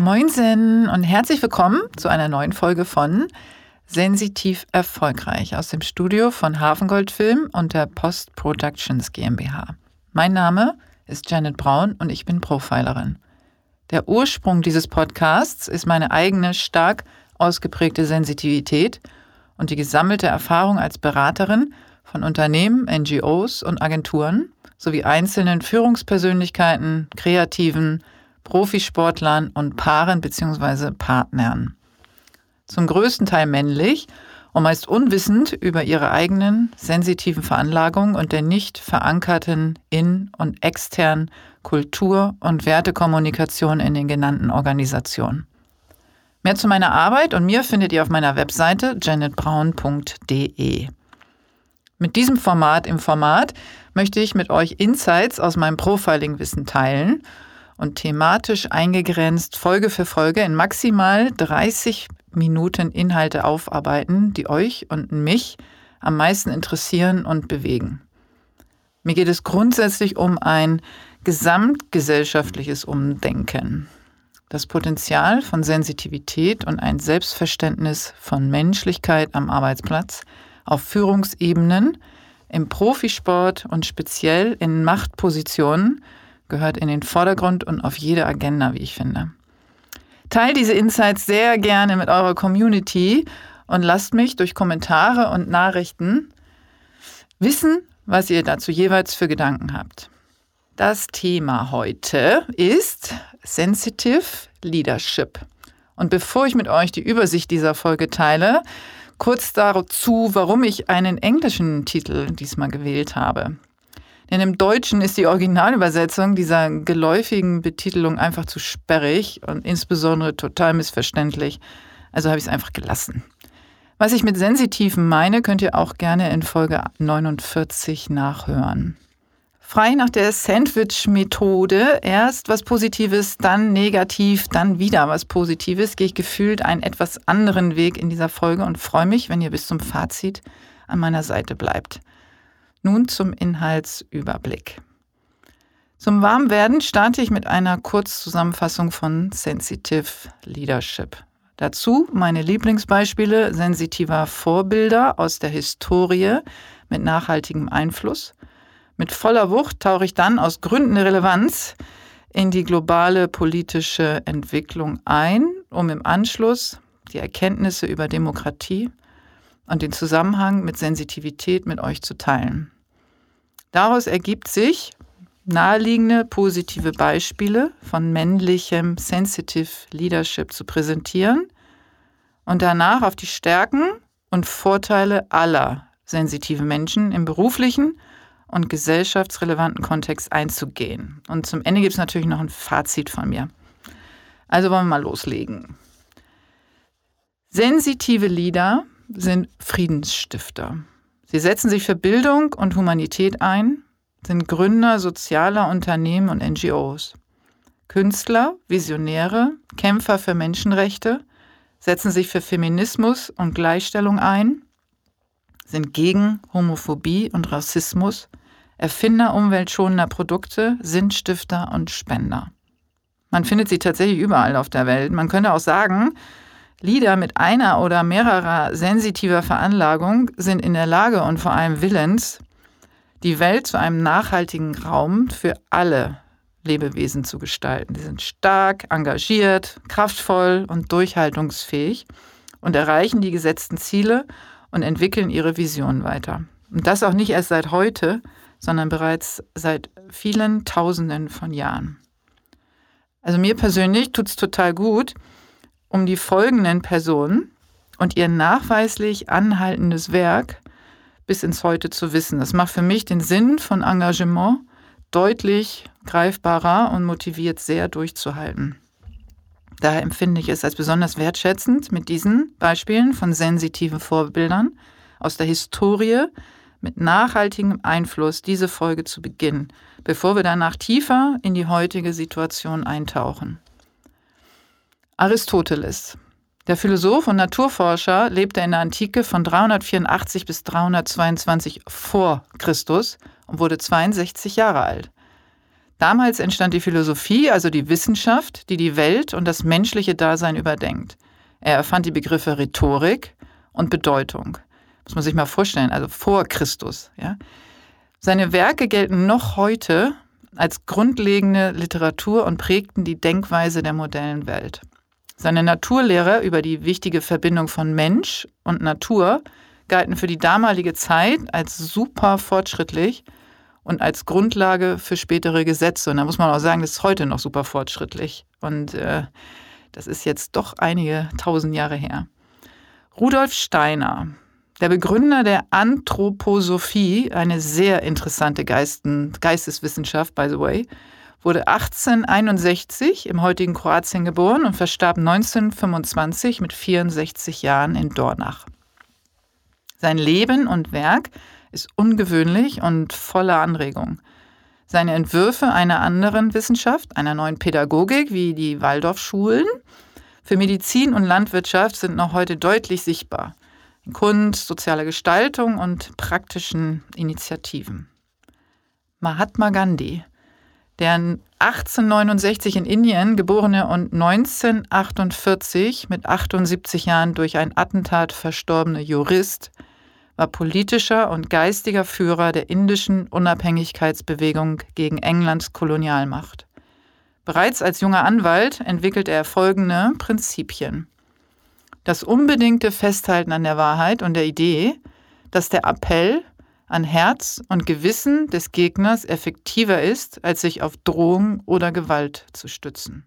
Moinsen und herzlich willkommen zu einer neuen Folge von Sensitiv Erfolgreich aus dem Studio von Hafengold Film und der Post Productions GmbH. Mein Name ist Janet Braun und ich bin Profilerin. Der Ursprung dieses Podcasts ist meine eigene stark ausgeprägte Sensitivität und die gesammelte Erfahrung als Beraterin von Unternehmen, NGOs und Agenturen sowie einzelnen Führungspersönlichkeiten, Kreativen, Profisportlern und Paaren bzw. Partnern. Zum größten Teil männlich und meist unwissend über ihre eigenen sensitiven Veranlagungen und der nicht verankerten in- und externen Kultur- und Wertekommunikation in den genannten Organisationen. Mehr zu meiner Arbeit und mir findet ihr auf meiner Webseite janetbraun.de. Mit diesem Format im Format möchte ich mit euch Insights aus meinem Profiling-Wissen teilen und thematisch eingegrenzt Folge für Folge in maximal 30 Minuten Inhalte aufarbeiten, die euch und mich am meisten interessieren und bewegen. Mir geht es grundsätzlich um ein gesamtgesellschaftliches Umdenken. Das Potenzial von Sensitivität und ein Selbstverständnis von Menschlichkeit am Arbeitsplatz – auf Führungsebenen, im Profisport und speziell in Machtpositionen gehört in den Vordergrund und auf jede Agenda, wie ich finde. Teilt diese Insights sehr gerne mit eurer Community und lasst mich durch Kommentare und Nachrichten wissen, was ihr dazu jeweils für Gedanken habt. Das Thema heute ist Sensitive Leadership. Und bevor ich mit euch die Übersicht dieser Folge teile, kurz dazu, warum ich einen englischen Titel diesmal gewählt habe. Denn im Deutschen ist die Originalübersetzung dieser geläufigen Betitelung einfach zu sperrig und insbesondere total missverständlich. Also habe ich es einfach gelassen. Was ich mit Sensitiven meine, könnt ihr auch gerne in Folge 49 nachhören. Frei nach der Sandwich-Methode, erst was Positives, dann negativ, dann wieder was Positives, gehe ich gefühlt einen etwas anderen Weg in dieser Folge und freue mich, wenn ihr bis zum Fazit an meiner Seite bleibt. Nun zum Inhaltsüberblick. Zum Warmwerden starte ich mit einer Kurzzusammenfassung von Sensitive Leadership. Dazu meine Lieblingsbeispiele sensitiver Vorbilder aus der Historie mit nachhaltigem Einfluss – mit voller Wucht tauche ich dann aus Gründen der Relevanz in die globale politische Entwicklung ein, um im Anschluss die Erkenntnisse über Demokratie und den Zusammenhang mit Sensitivität mit euch zu teilen. Daraus ergibt sich naheliegende positive Beispiele von männlichem Sensitive Leadership zu präsentieren und danach auf die Stärken und Vorteile aller sensitiven Menschen im beruflichen und gesellschaftsrelevanten Kontext einzugehen. Und zum Ende gibt es natürlich noch ein Fazit von mir. Also wollen wir mal loslegen. Sensitive Leader sind Friedensstifter. Sie setzen sich für Bildung und Humanität ein, sind Gründer sozialer Unternehmen und NGOs. Künstler, Visionäre, Kämpfer für Menschenrechte, setzen sich für Feminismus und Gleichstellung ein, sind gegen Homophobie und Rassismus, Erfinder umweltschonender Produkte, Sinnstifter und Spender. Man findet sie tatsächlich überall auf der Welt. Man könnte auch sagen, Lieder mit einer oder mehrerer sensitiver Veranlagung sind in der Lage und vor allem willens, die Welt zu einem nachhaltigen Raum für alle Lebewesen zu gestalten. Sie sind stark, engagiert, kraftvoll und durchhaltungsfähig und erreichen die gesetzten Ziele und entwickeln ihre Vision weiter. Und das auch nicht erst seit heute, sondern bereits seit vielen Tausenden von Jahren. Also mir persönlich tut es total gut, um die folgenden Personen und ihr nachweislich anhaltendes Werk bis ins Heute zu wissen. Das macht für mich den Sinn von Engagement deutlich greifbarer und motiviert sehr durchzuhalten. Daher empfinde ich es als besonders wertschätzend, mit diesen Beispielen von sensitiven Vorbildern aus der Historie mit nachhaltigem Einfluss diese Folge zu beginnen, bevor wir danach tiefer in die heutige Situation eintauchen. Aristoteles. Der Philosoph und Naturforscher lebte in der Antike von 384 bis 322 vor Christus und wurde 62 Jahre alt. Damals entstand die Philosophie, also die Wissenschaft, die die Welt und das menschliche Dasein überdenkt. Er erfand die Begriffe Rhetorik und Bedeutung. Muss man sich mal vorstellen, also vor Christus. Ja? Seine Werke gelten noch heute als grundlegende Literatur und prägten die Denkweise der modernen Welt. Seine Naturlehre über die wichtige Verbindung von Mensch und Natur galten für die damalige Zeit als super fortschrittlich und als Grundlage für spätere Gesetze. Und da muss man auch sagen, das ist heute noch super fortschrittlich. Und äh, das ist jetzt doch einige tausend Jahre her. Rudolf Steiner, der Begründer der Anthroposophie, eine sehr interessante Geisten, Geisteswissenschaft, by the way, wurde 1861 im heutigen Kroatien geboren und verstarb 1925 mit 64 Jahren in Dornach. Sein Leben und Werk ist ungewöhnlich und voller Anregung. Seine Entwürfe einer anderen Wissenschaft, einer neuen Pädagogik wie die Waldorfschulen, für Medizin und Landwirtschaft sind noch heute deutlich sichtbar. In Kunst, sozialer Gestaltung und praktischen Initiativen. Mahatma Gandhi, der 1869 in Indien geborene und 1948 mit 78 Jahren durch ein Attentat verstorbene Jurist, war politischer und geistiger Führer der indischen Unabhängigkeitsbewegung gegen Englands Kolonialmacht. Bereits als junger Anwalt entwickelte er folgende Prinzipien. Das unbedingte Festhalten an der Wahrheit und der Idee, dass der Appell an Herz und Gewissen des Gegners effektiver ist, als sich auf Drohung oder Gewalt zu stützen.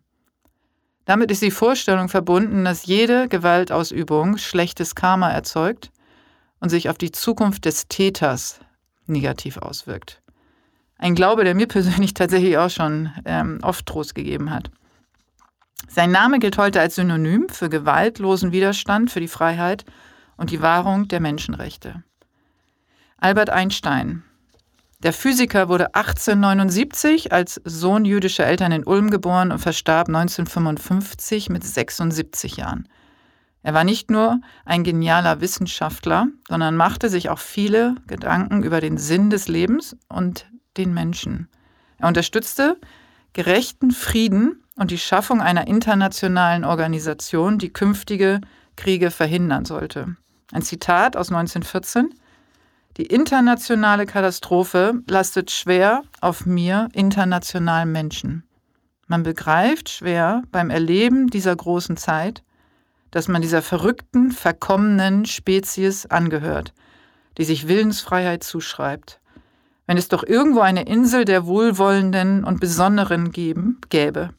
Damit ist die Vorstellung verbunden, dass jede Gewaltausübung schlechtes Karma erzeugt und sich auf die Zukunft des Täters negativ auswirkt. Ein Glaube, der mir persönlich tatsächlich auch schon ähm, oft Trost gegeben hat. Sein Name gilt heute als Synonym für gewaltlosen Widerstand für die Freiheit und die Wahrung der Menschenrechte. Albert Einstein. Der Physiker wurde 1879 als Sohn jüdischer Eltern in Ulm geboren und verstarb 1955 mit 76 Jahren. Er war nicht nur ein genialer Wissenschaftler, sondern machte sich auch viele Gedanken über den Sinn des Lebens und den Menschen. Er unterstützte gerechten Frieden und die Schaffung einer internationalen Organisation, die künftige Kriege verhindern sollte. Ein Zitat aus 1914. Die internationale Katastrophe lastet schwer auf mir, internationalen Menschen. Man begreift schwer beim Erleben dieser großen Zeit, dass man dieser verrückten, verkommenen Spezies angehört, die sich Willensfreiheit zuschreibt. Wenn es doch irgendwo eine Insel der Wohlwollenden und Besonderen geben, gäbe,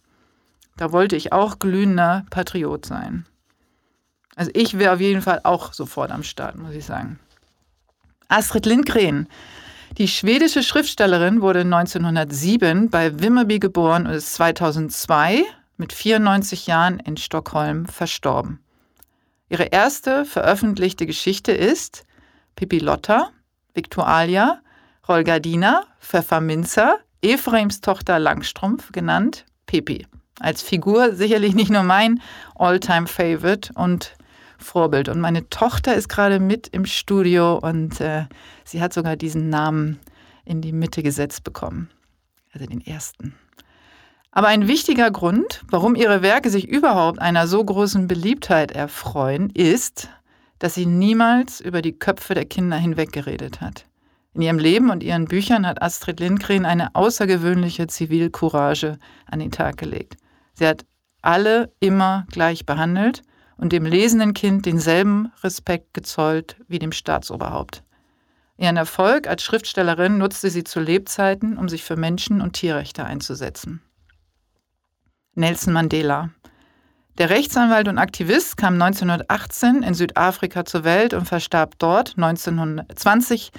da wollte ich auch glühender Patriot sein. Also ich wäre auf jeden Fall auch sofort am Start, muss ich sagen. Astrid Lindgren, die schwedische Schriftstellerin, wurde 1907 bei Vimmerby geboren und ist 2002 mit 94 Jahren in Stockholm verstorben. Ihre erste veröffentlichte Geschichte ist Pippi Lotta, Victualia, Rolgardina, Pfefferminzer, Ephraims Tochter Langstrumpf, genannt Pippi. Als Figur sicherlich nicht nur mein Alltime favorite und Vorbild. Und meine Tochter ist gerade mit im Studio und äh, sie hat sogar diesen Namen in die Mitte gesetzt bekommen. Also den ersten. Aber ein wichtiger Grund, warum ihre Werke sich überhaupt einer so großen Beliebtheit erfreuen, ist, dass sie niemals über die Köpfe der Kinder hinweggeredet hat. In ihrem Leben und ihren Büchern hat Astrid Lindgren eine außergewöhnliche Zivilcourage an den Tag gelegt. Sie hat alle immer gleich behandelt und dem lesenden Kind denselben Respekt gezollt wie dem Staatsoberhaupt. Ihren Erfolg als Schriftstellerin nutzte sie zu Lebzeiten, um sich für Menschen- und Tierrechte einzusetzen. Nelson Mandela. Der Rechtsanwalt und Aktivist kam 1918 in Südafrika zur Welt und verstarb dort 1920,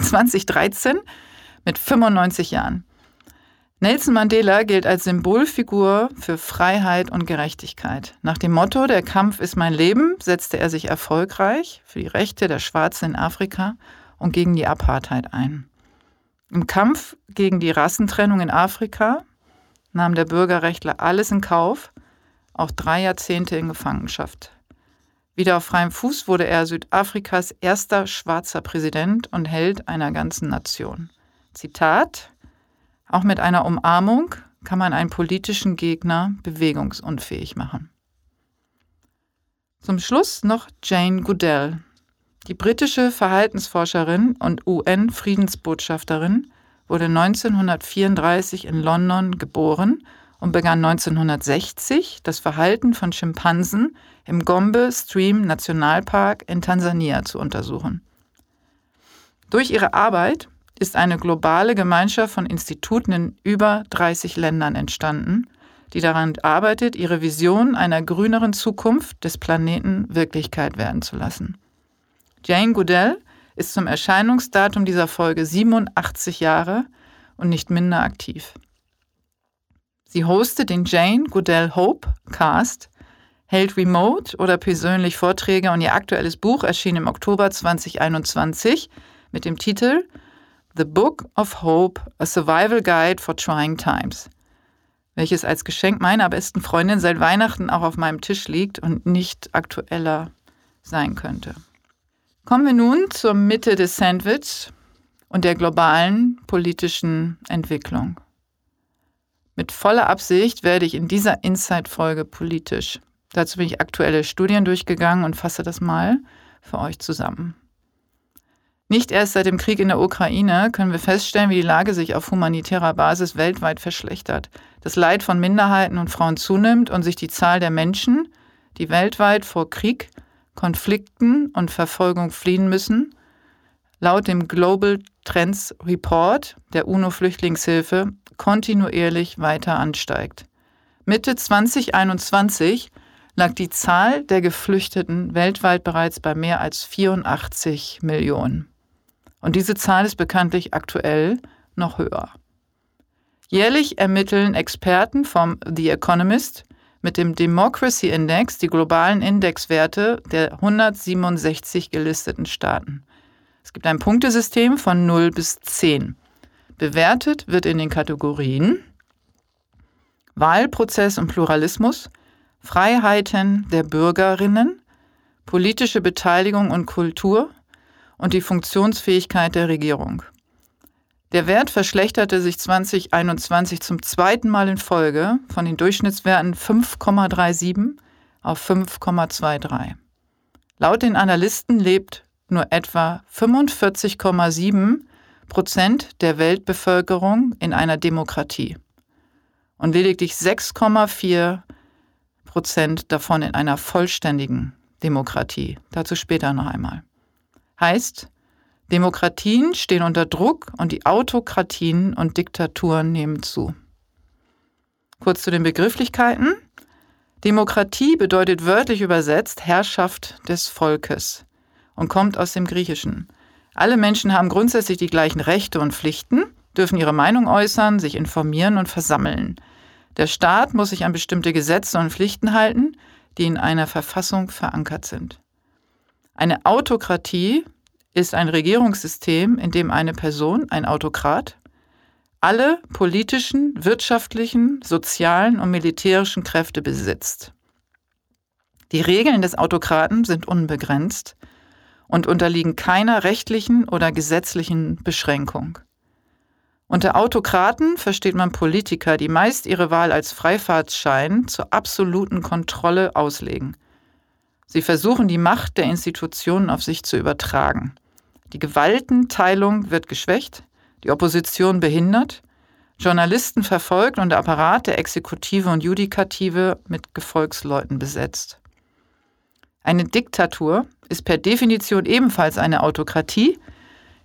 2013 mit 95 Jahren. Nelson Mandela gilt als Symbolfigur für Freiheit und Gerechtigkeit. Nach dem Motto Der Kampf ist mein Leben setzte er sich erfolgreich für die Rechte der Schwarzen in Afrika und gegen die Apartheid ein. Im Kampf gegen die Rassentrennung in Afrika nahm der Bürgerrechtler alles in Kauf, auch drei Jahrzehnte in Gefangenschaft. Wieder auf freiem Fuß wurde er Südafrikas erster schwarzer Präsident und Held einer ganzen Nation. Zitat Auch mit einer Umarmung kann man einen politischen Gegner bewegungsunfähig machen. Zum Schluss noch Jane Goodell. Die britische Verhaltensforscherin und UN-Friedensbotschafterin wurde 1934 in London geboren und begann 1960 das Verhalten von Schimpansen im Gombe Stream Nationalpark in Tansania zu untersuchen. Durch ihre Arbeit ist eine globale Gemeinschaft von Instituten in über 30 Ländern entstanden, die daran arbeitet, ihre Vision einer grüneren Zukunft des Planeten Wirklichkeit werden zu lassen. Jane Goodell ist zum Erscheinungsdatum dieser Folge 87 Jahre und nicht minder aktiv. Sie hostet den Jane Goodell Hope Cast, hält remote oder persönlich Vorträge und ihr aktuelles Buch erschien im Oktober 2021 mit dem Titel The Book of Hope, a Survival Guide for Trying Times, welches als Geschenk meiner besten Freundin seit Weihnachten auch auf meinem Tisch liegt und nicht aktueller sein könnte. Kommen wir nun zur Mitte des Sandwich und der globalen politischen Entwicklung. Mit voller Absicht werde ich in dieser Insight-Folge politisch. Dazu bin ich aktuelle Studien durchgegangen und fasse das mal für euch zusammen. Nicht erst seit dem Krieg in der Ukraine können wir feststellen, wie die Lage sich auf humanitärer Basis weltweit verschlechtert. Das Leid von Minderheiten und Frauen zunimmt und sich die Zahl der Menschen, die weltweit vor Krieg, Konflikten und Verfolgung fliehen müssen, laut dem Global Trends Report der UNO-Flüchtlingshilfe kontinuierlich weiter ansteigt. Mitte 2021 lag die Zahl der Geflüchteten weltweit bereits bei mehr als 84 Millionen. Und diese Zahl ist bekanntlich aktuell noch höher. Jährlich ermitteln Experten vom The Economist mit dem Democracy Index die globalen Indexwerte der 167 gelisteten Staaten. Es gibt ein Punktesystem von 0 bis 10. Bewertet wird in den Kategorien Wahlprozess und Pluralismus, Freiheiten der Bürgerinnen, politische Beteiligung und Kultur, und die Funktionsfähigkeit der Regierung. Der Wert verschlechterte sich 2021 zum zweiten Mal in Folge von den Durchschnittswerten 5,37 auf 5,23. Laut den Analysten lebt nur etwa 45,7 Prozent der Weltbevölkerung in einer Demokratie und lediglich 6,4 Prozent davon in einer vollständigen Demokratie. Dazu später noch einmal. Heißt, Demokratien stehen unter Druck und die Autokratien und Diktaturen nehmen zu. Kurz zu den Begrifflichkeiten. Demokratie bedeutet wörtlich übersetzt Herrschaft des Volkes und kommt aus dem Griechischen. Alle Menschen haben grundsätzlich die gleichen Rechte und Pflichten, dürfen ihre Meinung äußern, sich informieren und versammeln. Der Staat muss sich an bestimmte Gesetze und Pflichten halten, die in einer Verfassung verankert sind. Eine Autokratie ist ein Regierungssystem, in dem eine Person, ein Autokrat, alle politischen, wirtschaftlichen, sozialen und militärischen Kräfte besitzt. Die Regeln des Autokraten sind unbegrenzt und unterliegen keiner rechtlichen oder gesetzlichen Beschränkung. Unter Autokraten versteht man Politiker, die meist ihre Wahl als Freifahrtsschein zur absoluten Kontrolle auslegen – Sie versuchen die Macht der Institutionen auf sich zu übertragen. Die Gewaltenteilung wird geschwächt, die Opposition behindert, Journalisten verfolgt und der Apparat der Exekutive und Judikative mit Gefolgsleuten besetzt. Eine Diktatur ist per Definition ebenfalls eine Autokratie,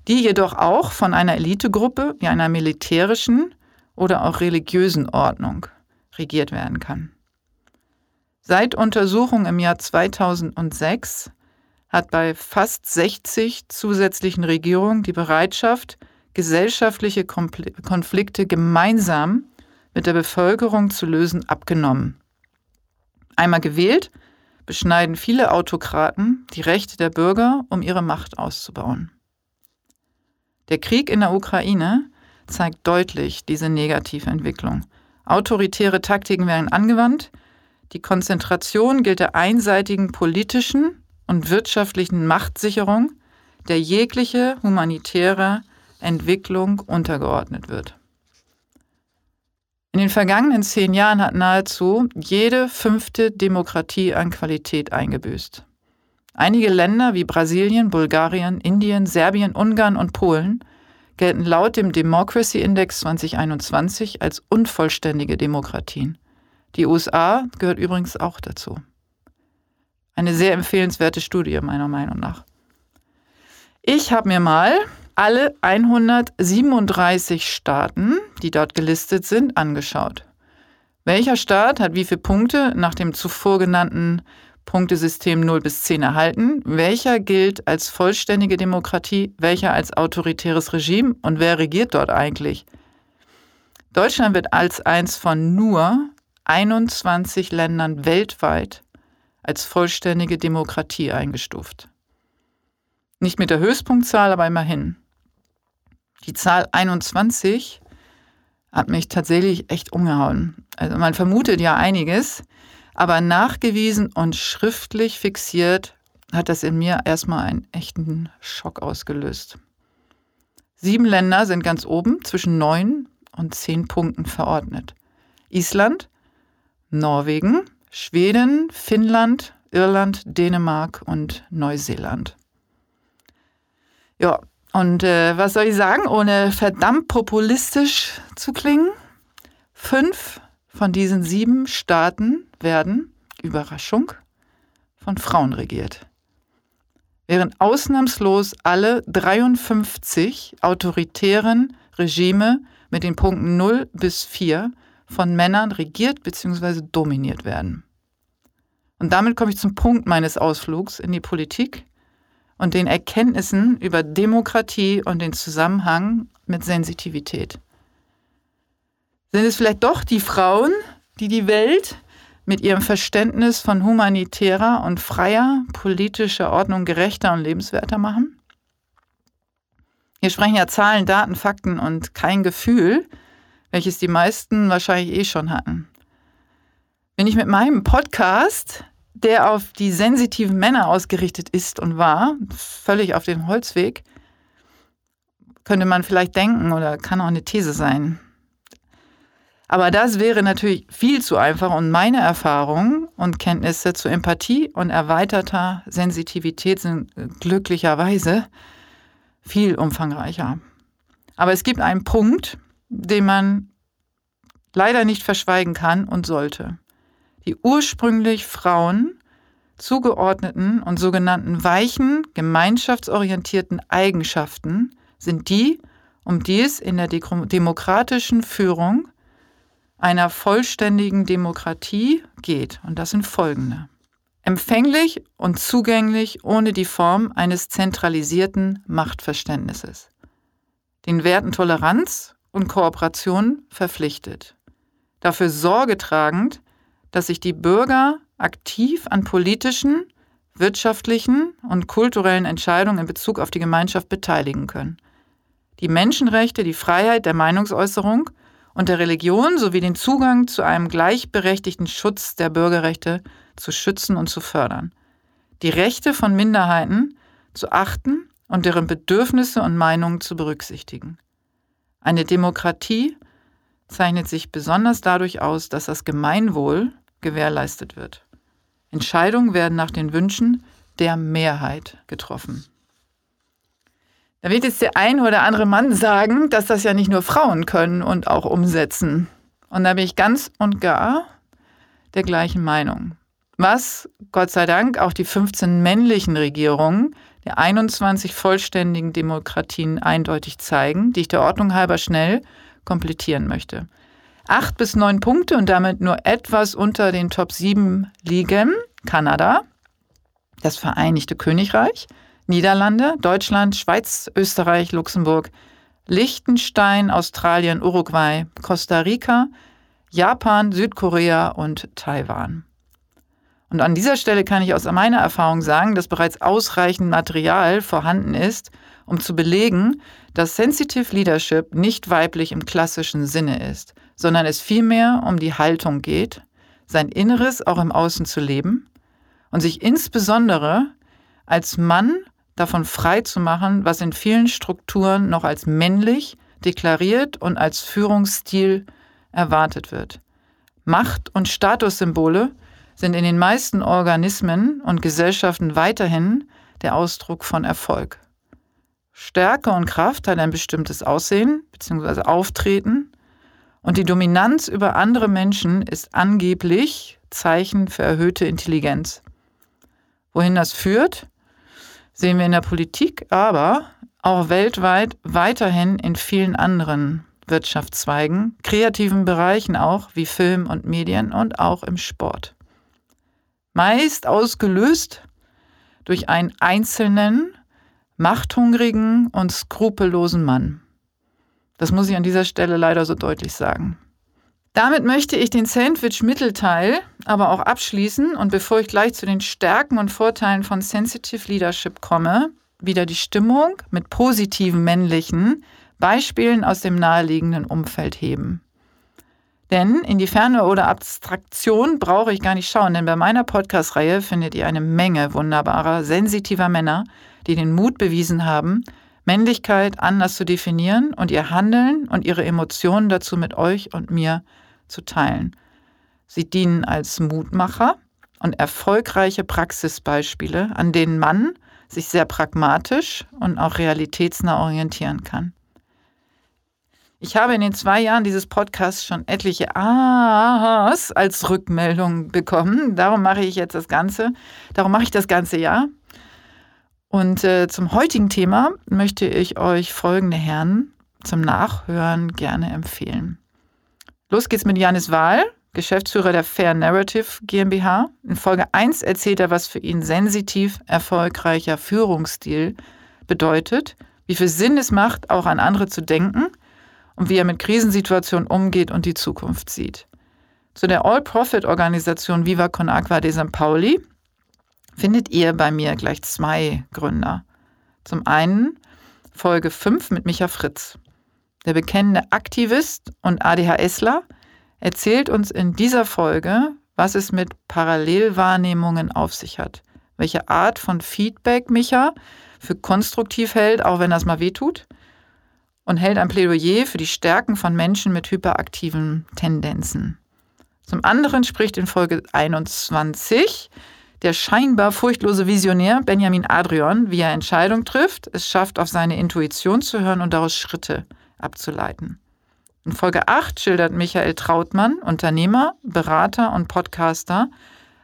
die jedoch auch von einer Elitegruppe wie einer militärischen oder auch religiösen Ordnung regiert werden kann. Seit Untersuchung im Jahr 2006 hat bei fast 60 zusätzlichen Regierungen die Bereitschaft, gesellschaftliche Konflikte gemeinsam mit der Bevölkerung zu lösen, abgenommen. Einmal gewählt, beschneiden viele Autokraten die Rechte der Bürger, um ihre Macht auszubauen. Der Krieg in der Ukraine zeigt deutlich diese negative Entwicklung. Autoritäre Taktiken werden angewandt, die Konzentration gilt der einseitigen politischen und wirtschaftlichen Machtsicherung, der jegliche humanitäre Entwicklung untergeordnet wird. In den vergangenen zehn Jahren hat nahezu jede fünfte Demokratie an Qualität eingebüßt. Einige Länder wie Brasilien, Bulgarien, Indien, Serbien, Ungarn und Polen gelten laut dem Democracy Index 2021 als unvollständige Demokratien. Die USA gehört übrigens auch dazu. Eine sehr empfehlenswerte Studie meiner Meinung nach. Ich habe mir mal alle 137 Staaten, die dort gelistet sind, angeschaut. Welcher Staat hat wie viele Punkte nach dem zuvor genannten Punktesystem 0 bis 10 erhalten? Welcher gilt als vollständige Demokratie? Welcher als autoritäres Regime? Und wer regiert dort eigentlich? Deutschland wird als eins von nur 21 Ländern weltweit als vollständige Demokratie eingestuft. Nicht mit der Höchstpunktzahl, aber immerhin. Die Zahl 21 hat mich tatsächlich echt umgehauen. Also man vermutet ja einiges, aber nachgewiesen und schriftlich fixiert hat das in mir erstmal einen echten Schock ausgelöst. Sieben Länder sind ganz oben zwischen neun und zehn Punkten verordnet. Island, Norwegen, Schweden, Finnland, Irland, Dänemark und Neuseeland. Ja, und äh, was soll ich sagen, ohne verdammt populistisch zu klingen? Fünf von diesen sieben Staaten werden, Überraschung, von Frauen regiert. Während ausnahmslos alle 53 autoritären Regime mit den Punkten 0 bis 4 von Männern regiert bzw. dominiert werden. Und damit komme ich zum Punkt meines Ausflugs in die Politik und den Erkenntnissen über Demokratie und den Zusammenhang mit Sensitivität. Sind es vielleicht doch die Frauen, die die Welt mit ihrem Verständnis von humanitärer und freier politischer Ordnung gerechter und lebenswerter machen? Hier sprechen ja Zahlen, Daten, Fakten und kein Gefühl, welches die meisten wahrscheinlich eh schon hatten. Wenn ich mit meinem Podcast der auf die sensitiven Männer ausgerichtet ist und war, völlig auf dem Holzweg, könnte man vielleicht denken oder kann auch eine These sein. Aber das wäre natürlich viel zu einfach und meine Erfahrungen und Kenntnisse zur Empathie und erweiterter Sensitivität sind glücklicherweise viel umfangreicher. Aber es gibt einen Punkt, den man leider nicht verschweigen kann und sollte die ursprünglich Frauen zugeordneten und sogenannten weichen, gemeinschaftsorientierten Eigenschaften sind die, um die es in der demokratischen Führung einer vollständigen Demokratie geht. Und das sind folgende. Empfänglich und zugänglich ohne die Form eines zentralisierten Machtverständnisses. Den Werten Toleranz und Kooperation verpflichtet. Dafür Sorge tragend, dass sich die Bürger aktiv an politischen, wirtschaftlichen und kulturellen Entscheidungen in Bezug auf die Gemeinschaft beteiligen können. Die Menschenrechte, die Freiheit der Meinungsäußerung und der Religion sowie den Zugang zu einem gleichberechtigten Schutz der Bürgerrechte zu schützen und zu fördern. Die Rechte von Minderheiten zu achten und deren Bedürfnisse und Meinungen zu berücksichtigen. Eine Demokratie zeichnet sich besonders dadurch aus, dass das Gemeinwohl gewährleistet wird. Entscheidungen werden nach den Wünschen der Mehrheit getroffen. Da wird jetzt der ein oder andere Mann sagen, dass das ja nicht nur Frauen können und auch umsetzen. Und da bin ich ganz und gar der gleichen Meinung. Was, Gott sei Dank, auch die 15 männlichen Regierungen der 21 vollständigen Demokratien eindeutig zeigen, die ich der Ordnung halber schnell komplettieren möchte acht bis neun Punkte und damit nur etwas unter den Top 7 liegen Kanada, das Vereinigte Königreich, Niederlande, Deutschland, Schweiz, Österreich, Luxemburg, Liechtenstein, Australien, Uruguay, Costa Rica, Japan, Südkorea und Taiwan. Und an dieser Stelle kann ich aus meiner Erfahrung sagen, dass bereits ausreichend Material vorhanden ist, um zu belegen, dass Sensitive Leadership nicht weiblich im klassischen Sinne ist, sondern es vielmehr um die Haltung geht, sein Inneres auch im Außen zu leben und sich insbesondere als Mann davon frei zu machen, was in vielen Strukturen noch als männlich deklariert und als Führungsstil erwartet wird. Macht- und Statussymbole sind in den meisten Organismen und Gesellschaften weiterhin der Ausdruck von Erfolg. Stärke und Kraft hat ein bestimmtes Aussehen bzw. Auftreten und die Dominanz über andere Menschen ist angeblich Zeichen für erhöhte Intelligenz. Wohin das führt, sehen wir in der Politik, aber auch weltweit weiterhin in vielen anderen Wirtschaftszweigen, kreativen Bereichen auch wie Film und Medien und auch im Sport. Meist ausgelöst durch einen einzelnen, machthungrigen und skrupellosen Mann. Das muss ich an dieser Stelle leider so deutlich sagen. Damit möchte ich den Sandwich-Mittelteil aber auch abschließen und bevor ich gleich zu den Stärken und Vorteilen von Sensitive Leadership komme, wieder die Stimmung mit positiven männlichen Beispielen aus dem naheliegenden Umfeld heben. Denn in die Ferne oder Abstraktion brauche ich gar nicht schauen, denn bei meiner Podcast-Reihe findet ihr eine Menge wunderbarer, sensitiver Männer, die den Mut bewiesen haben, Männlichkeit anders zu definieren und ihr Handeln und ihre Emotionen dazu mit euch und mir zu teilen. Sie dienen als Mutmacher und erfolgreiche Praxisbeispiele, an denen man sich sehr pragmatisch und auch realitätsnah orientieren kann. Ich habe in den zwei Jahren dieses Podcasts schon etliche Ahas als Rückmeldung bekommen. Darum mache ich jetzt das Ganze. Darum mache ich das ganze Jahr. Und äh, zum heutigen Thema möchte ich euch folgende Herren zum Nachhören gerne empfehlen. Los geht's mit Janis Wahl, Geschäftsführer der Fair Narrative GmbH. In Folge 1 erzählt er, was für ihn sensitiv erfolgreicher Führungsstil bedeutet, wie viel Sinn es macht, auch an andere zu denken und wie er mit Krisensituationen umgeht und die Zukunft sieht. Zu der All-Profit-Organisation Viva Con Aqua de St. Pauli findet ihr bei mir gleich zwei Gründer. Zum einen Folge 5 mit Micha Fritz. Der bekennende Aktivist und ADHSler erzählt uns in dieser Folge, was es mit Parallelwahrnehmungen auf sich hat. Welche Art von Feedback Micha für konstruktiv hält, auch wenn das mal wehtut. Und hält ein Plädoyer für die Stärken von Menschen mit hyperaktiven Tendenzen. Zum anderen spricht in Folge 21 der scheinbar furchtlose Visionär Benjamin Adrian, wie er Entscheidungen trifft, es schafft, auf seine Intuition zu hören und daraus Schritte abzuleiten. In Folge 8 schildert Michael Trautmann, Unternehmer, Berater und Podcaster,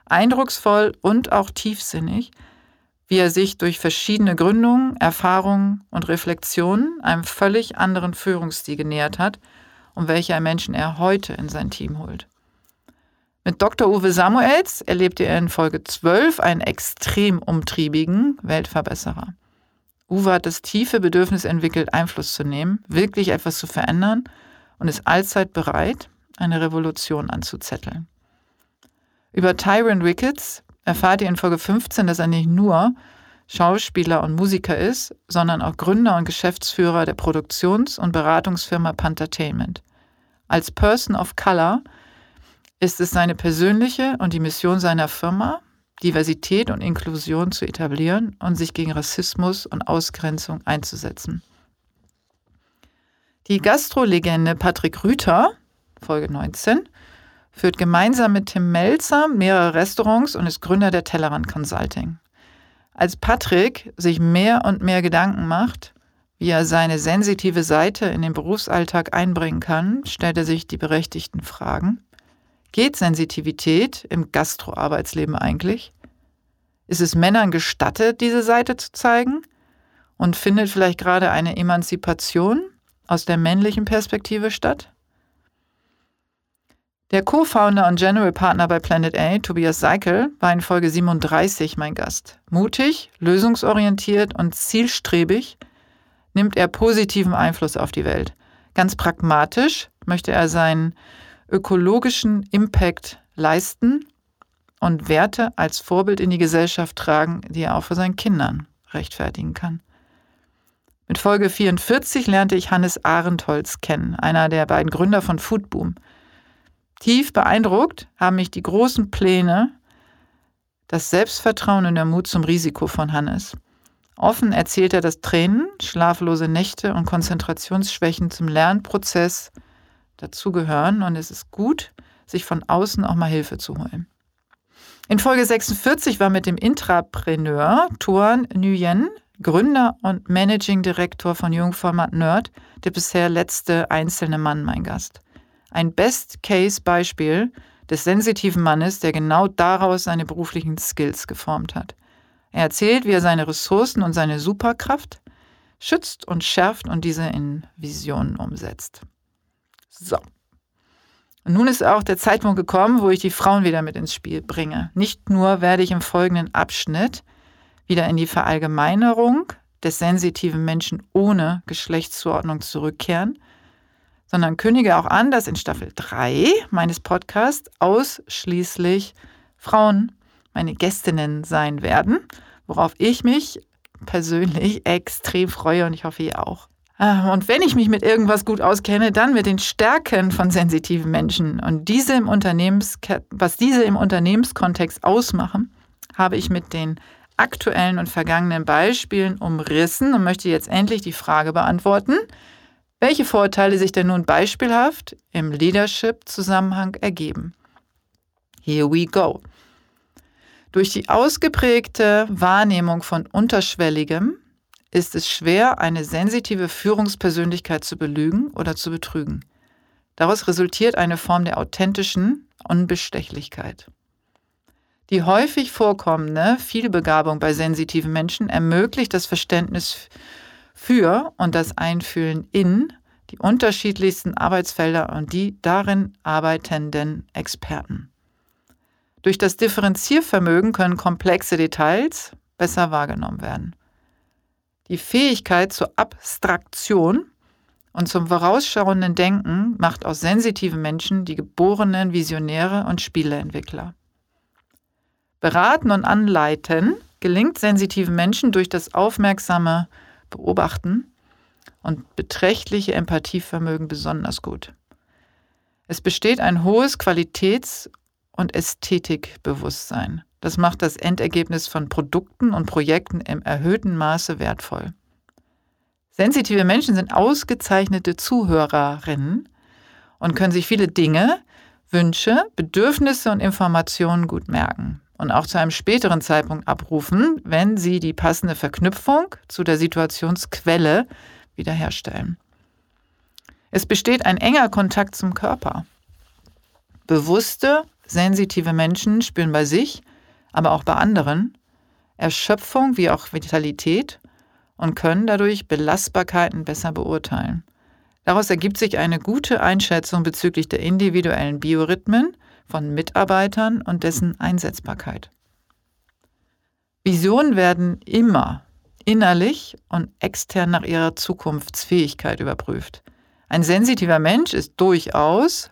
eindrucksvoll und auch tiefsinnig, wie er sich durch verschiedene Gründungen, Erfahrungen und Reflexionen einem völlig anderen Führungsstil genähert hat und welche Menschen er heute in sein Team holt. Mit Dr. Uwe Samuels erlebt ihr in Folge 12 einen extrem umtriebigen Weltverbesserer. Uwe hat das tiefe Bedürfnis entwickelt, Einfluss zu nehmen, wirklich etwas zu verändern und ist allzeit bereit, eine Revolution anzuzetteln. Über Tyron Ricketts erfahrt ihr in Folge 15, dass er nicht nur Schauspieler und Musiker ist, sondern auch Gründer und Geschäftsführer der Produktions- und Beratungsfirma Pantertainment. Als Person of Color ist es seine persönliche und die Mission seiner Firma, Diversität und Inklusion zu etablieren und sich gegen Rassismus und Ausgrenzung einzusetzen. Die Gastrolegende Patrick Rüther, Folge 19, führt gemeinsam mit Tim Melzer mehrere Restaurants und ist Gründer der Tellerrand Consulting. Als Patrick sich mehr und mehr Gedanken macht, wie er seine sensitive Seite in den Berufsalltag einbringen kann, stellt er sich die berechtigten Fragen. Geht Sensitivität im Gastroarbeitsleben eigentlich? Ist es Männern gestattet, diese Seite zu zeigen? Und findet vielleicht gerade eine Emanzipation aus der männlichen Perspektive statt? Der Co-Founder und General Partner bei Planet A, Tobias Seikel, war in Folge 37 mein Gast. Mutig, lösungsorientiert und zielstrebig nimmt er positiven Einfluss auf die Welt. Ganz pragmatisch möchte er seinen ökologischen Impact leisten und Werte als Vorbild in die Gesellschaft tragen, die er auch für seinen Kindern rechtfertigen kann. Mit Folge 44 lernte ich Hannes Arendholz kennen, einer der beiden Gründer von Foodboom. Tief beeindruckt haben mich die großen Pläne, das Selbstvertrauen und der Mut zum Risiko von Hannes. Offen erzählt er, dass Tränen, schlaflose Nächte und Konzentrationsschwächen zum Lernprozess dazugehören und es ist gut, sich von außen auch mal Hilfe zu holen. In Folge 46 war mit dem Intrapreneur Tuan Nguyen, Gründer und Managing Director von Jungformat Nerd, der bisher letzte einzelne Mann mein Gast. Ein Best-Case-Beispiel des sensitiven Mannes, der genau daraus seine beruflichen Skills geformt hat. Er erzählt, wie er seine Ressourcen und seine Superkraft schützt und schärft und diese in Visionen umsetzt. So. Und nun ist auch der Zeitpunkt gekommen, wo ich die Frauen wieder mit ins Spiel bringe. Nicht nur werde ich im folgenden Abschnitt wieder in die Verallgemeinerung des sensitiven Menschen ohne Geschlechtszuordnung zurückkehren, sondern kündige auch an, dass in Staffel 3 meines Podcasts ausschließlich Frauen meine Gästinnen sein werden, worauf ich mich persönlich extrem freue und ich hoffe ihr auch. Ah, und wenn ich mich mit irgendwas gut auskenne, dann mit den Stärken von sensitiven Menschen. Und diese im Unternehmens, was diese im Unternehmenskontext ausmachen, habe ich mit den aktuellen und vergangenen Beispielen umrissen und möchte jetzt endlich die Frage beantworten, welche Vorteile sich denn nun beispielhaft im Leadership-Zusammenhang ergeben. Here we go. Durch die ausgeprägte Wahrnehmung von Unterschwelligem ist es schwer, eine sensitive Führungspersönlichkeit zu belügen oder zu betrügen. Daraus resultiert eine Form der authentischen Unbestechlichkeit. Die häufig vorkommende Vielbegabung bei sensitiven Menschen ermöglicht das Verständnis für und das Einfühlen in die unterschiedlichsten Arbeitsfelder und die darin arbeitenden Experten. Durch das Differenziervermögen können komplexe Details besser wahrgenommen werden. Die Fähigkeit zur Abstraktion und zum vorausschauenden Denken macht aus sensitiven Menschen die geborenen Visionäre und Spieleentwickler. Beraten und anleiten gelingt sensitiven Menschen durch das aufmerksame Beobachten und beträchtliche Empathievermögen besonders gut. Es besteht ein hohes Qualitäts- und Ästhetikbewusstsein. Das macht das Endergebnis von Produkten und Projekten im erhöhten Maße wertvoll. Sensitive Menschen sind ausgezeichnete Zuhörerinnen und können sich viele Dinge, Wünsche, Bedürfnisse und Informationen gut merken und auch zu einem späteren Zeitpunkt abrufen, wenn sie die passende Verknüpfung zu der Situationsquelle wiederherstellen. Es besteht ein enger Kontakt zum Körper. Bewusste, sensitive Menschen spüren bei sich aber auch bei anderen, Erschöpfung wie auch Vitalität und können dadurch Belastbarkeiten besser beurteilen. Daraus ergibt sich eine gute Einschätzung bezüglich der individuellen Biorhythmen von Mitarbeitern und dessen Einsetzbarkeit. Visionen werden immer innerlich und extern nach ihrer Zukunftsfähigkeit überprüft. Ein sensitiver Mensch ist durchaus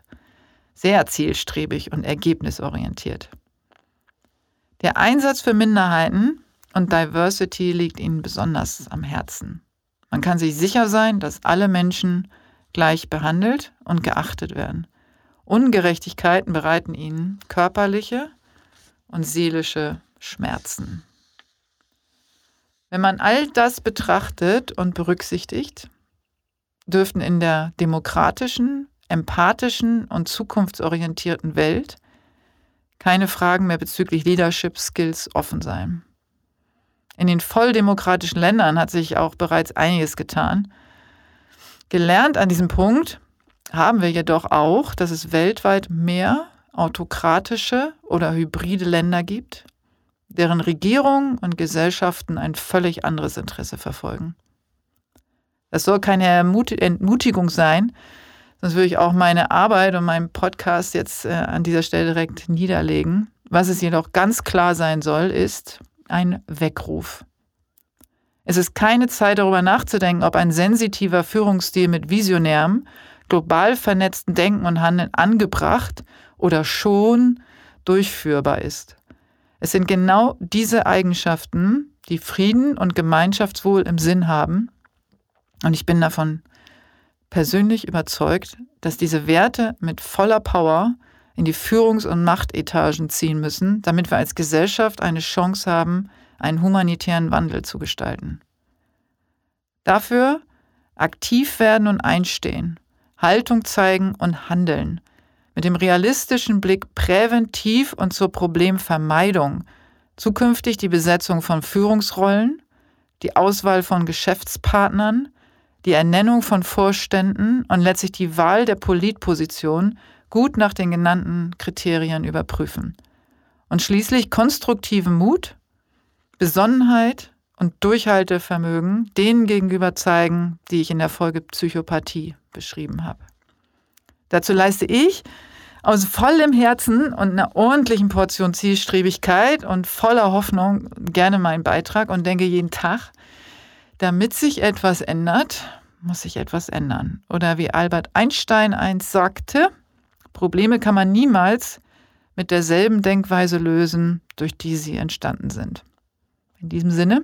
sehr zielstrebig und ergebnisorientiert. Der Einsatz für Minderheiten und Diversity liegt ihnen besonders am Herzen. Man kann sich sicher sein, dass alle Menschen gleich behandelt und geachtet werden. Ungerechtigkeiten bereiten ihnen körperliche und seelische Schmerzen. Wenn man all das betrachtet und berücksichtigt, dürften in der demokratischen, empathischen und zukunftsorientierten Welt keine Fragen mehr bezüglich Leadership Skills offen sein. In den volldemokratischen Ländern hat sich auch bereits einiges getan. Gelernt an diesem Punkt haben wir jedoch auch, dass es weltweit mehr autokratische oder hybride Länder gibt, deren Regierungen und Gesellschaften ein völlig anderes Interesse verfolgen. Das soll keine Entmutigung sein, Sonst würde ich auch meine Arbeit und meinen Podcast jetzt äh, an dieser Stelle direkt niederlegen. Was es jedoch ganz klar sein soll, ist ein Weckruf. Es ist keine Zeit darüber nachzudenken, ob ein sensitiver Führungsstil mit visionärem, global vernetzten Denken und Handeln angebracht oder schon durchführbar ist. Es sind genau diese Eigenschaften, die Frieden und Gemeinschaftswohl im Sinn haben. Und ich bin davon persönlich überzeugt, dass diese Werte mit voller Power in die Führungs- und Machtetagen ziehen müssen, damit wir als Gesellschaft eine Chance haben, einen humanitären Wandel zu gestalten. Dafür aktiv werden und einstehen, Haltung zeigen und handeln. Mit dem realistischen Blick präventiv und zur Problemvermeidung. Zukünftig die Besetzung von Führungsrollen, die Auswahl von Geschäftspartnern, die Ernennung von Vorständen und letztlich die Wahl der Politposition gut nach den genannten Kriterien überprüfen. Und schließlich konstruktiven Mut, Besonnenheit und Durchhaltevermögen denen gegenüber zeigen, die ich in der Folge Psychopathie beschrieben habe. Dazu leiste ich aus vollem Herzen und einer ordentlichen Portion Zielstrebigkeit und voller Hoffnung gerne meinen Beitrag und denke jeden Tag, damit sich etwas ändert, muss sich etwas ändern. Oder wie Albert Einstein einst sagte, Probleme kann man niemals mit derselben Denkweise lösen, durch die sie entstanden sind. In diesem Sinne,